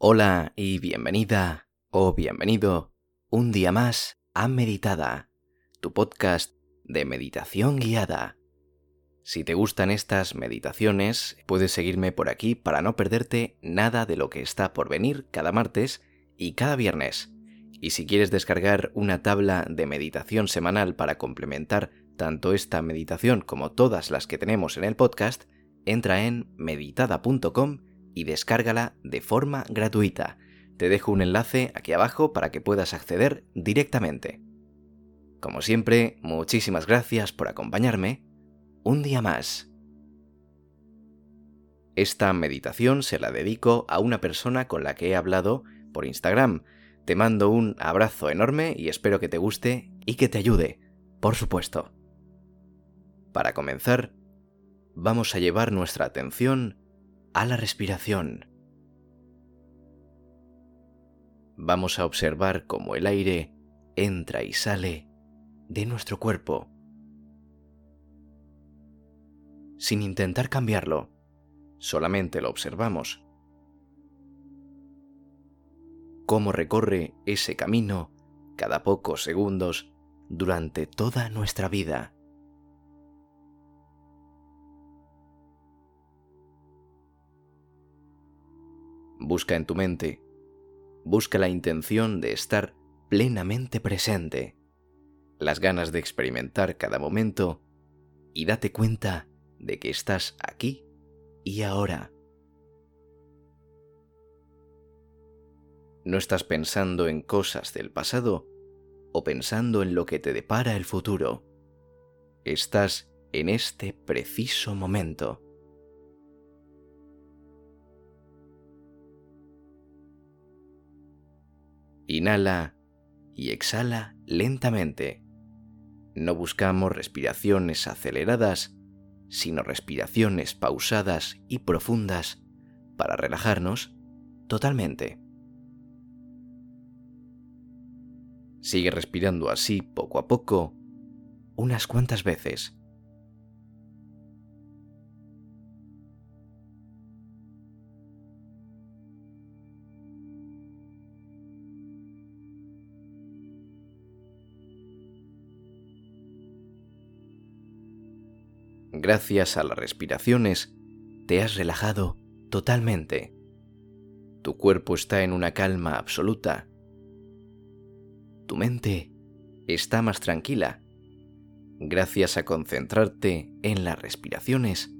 Hola y bienvenida o bienvenido un día más a Meditada, tu podcast de meditación guiada. Si te gustan estas meditaciones, puedes seguirme por aquí para no perderte nada de lo que está por venir cada martes y cada viernes. Y si quieres descargar una tabla de meditación semanal para complementar tanto esta meditación como todas las que tenemos en el podcast, entra en meditada.com y descárgala de forma gratuita. Te dejo un enlace aquí abajo para que puedas acceder directamente. Como siempre, muchísimas gracias por acompañarme un día más. Esta meditación se la dedico a una persona con la que he hablado por Instagram. Te mando un abrazo enorme y espero que te guste y que te ayude, por supuesto. Para comenzar, vamos a llevar nuestra atención a la respiración. Vamos a observar cómo el aire entra y sale de nuestro cuerpo, sin intentar cambiarlo, solamente lo observamos. Cómo recorre ese camino cada pocos segundos durante toda nuestra vida. Busca en tu mente, busca la intención de estar plenamente presente, las ganas de experimentar cada momento y date cuenta de que estás aquí y ahora. No estás pensando en cosas del pasado o pensando en lo que te depara el futuro. Estás en este preciso momento. Inhala y exhala lentamente. No buscamos respiraciones aceleradas, sino respiraciones pausadas y profundas para relajarnos totalmente. Sigue respirando así poco a poco, unas cuantas veces. Gracias a las respiraciones, te has relajado totalmente. Tu cuerpo está en una calma absoluta. Tu mente está más tranquila. Gracias a concentrarte en las respiraciones,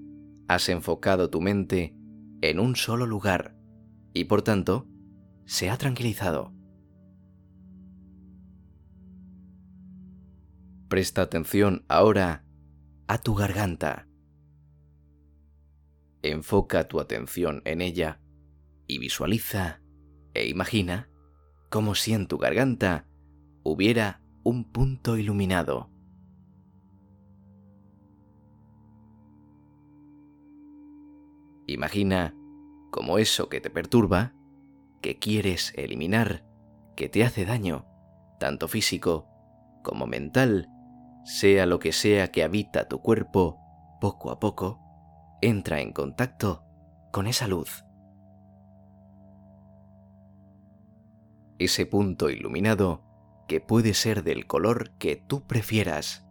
has enfocado tu mente en un solo lugar y por tanto se ha tranquilizado. Presta atención ahora a tu garganta. Enfoca tu atención en ella y visualiza e imagina como si en tu garganta hubiera un punto iluminado. Imagina como eso que te perturba, que quieres eliminar, que te hace daño, tanto físico como mental, sea lo que sea que habita tu cuerpo, poco a poco, entra en contacto con esa luz. Ese punto iluminado que puede ser del color que tú prefieras.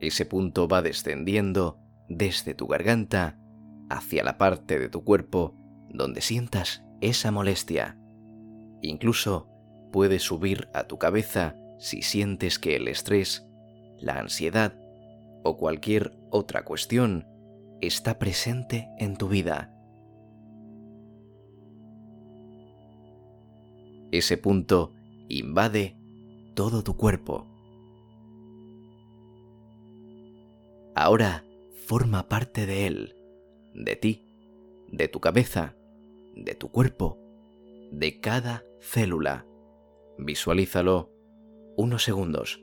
Ese punto va descendiendo desde tu garganta hacia la parte de tu cuerpo donde sientas esa molestia. Incluso puede subir a tu cabeza si sientes que el estrés, la ansiedad o cualquier otra cuestión está presente en tu vida. Ese punto invade todo tu cuerpo. Ahora forma parte de él, de ti, de tu cabeza, de tu cuerpo, de cada célula. Visualízalo unos segundos.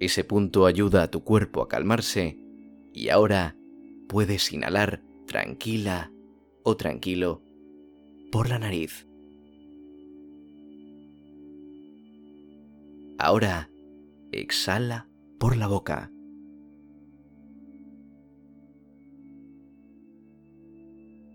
Ese punto ayuda a tu cuerpo a calmarse y ahora puedes inhalar tranquila o tranquilo por la nariz. Ahora exhala por la boca.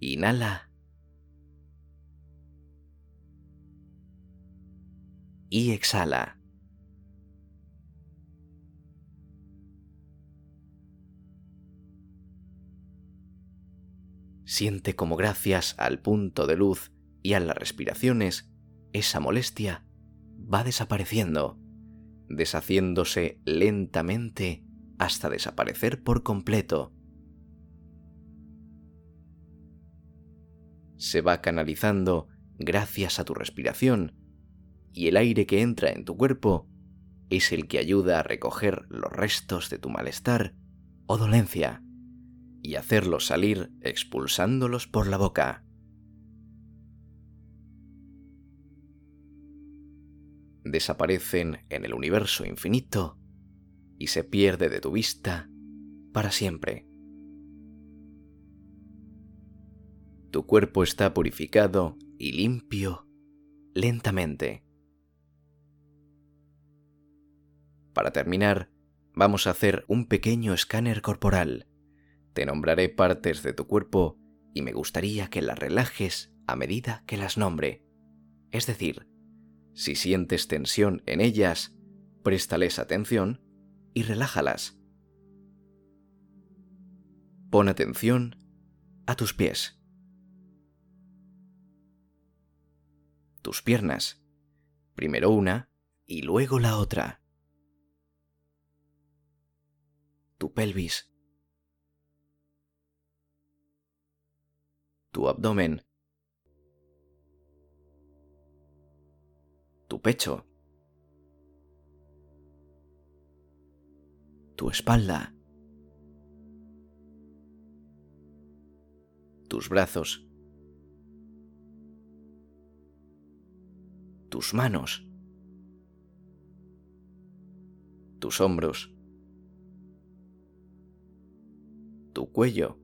Inhala. Y exhala. Siente como gracias al punto de luz y a las respiraciones, esa molestia va desapareciendo, deshaciéndose lentamente hasta desaparecer por completo. Se va canalizando gracias a tu respiración y el aire que entra en tu cuerpo es el que ayuda a recoger los restos de tu malestar o dolencia y hacerlos salir expulsándolos por la boca. Desaparecen en el universo infinito y se pierde de tu vista para siempre. Tu cuerpo está purificado y limpio lentamente. Para terminar, vamos a hacer un pequeño escáner corporal. Te nombraré partes de tu cuerpo y me gustaría que las relajes a medida que las nombre. Es decir, si sientes tensión en ellas, préstales atención y relájalas. Pon atención a tus pies. Tus piernas. Primero una y luego la otra. Tu pelvis. Tu abdomen. Tu pecho. Tu espalda. Tus brazos. Tus manos, tus hombros, tu cuello,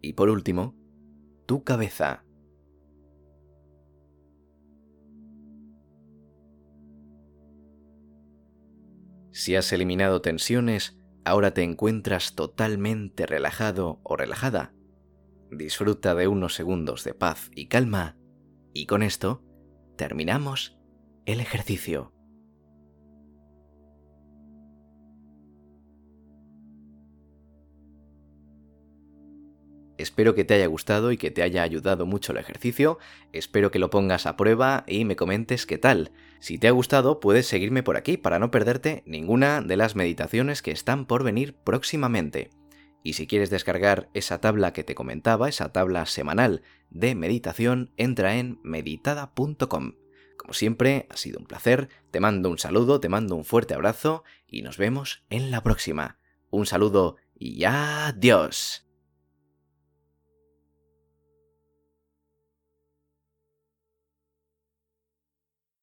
y por último, tu cabeza. Si has eliminado tensiones, ahora te encuentras totalmente relajado o relajada disfruta de unos segundos de paz y calma y con esto terminamos el ejercicio. Espero que te haya gustado y que te haya ayudado mucho el ejercicio, espero que lo pongas a prueba y me comentes qué tal. Si te ha gustado puedes seguirme por aquí para no perderte ninguna de las meditaciones que están por venir próximamente. Y si quieres descargar esa tabla que te comentaba, esa tabla semanal de meditación, entra en meditada.com. Como siempre, ha sido un placer, te mando un saludo, te mando un fuerte abrazo y nos vemos en la próxima. Un saludo y adiós.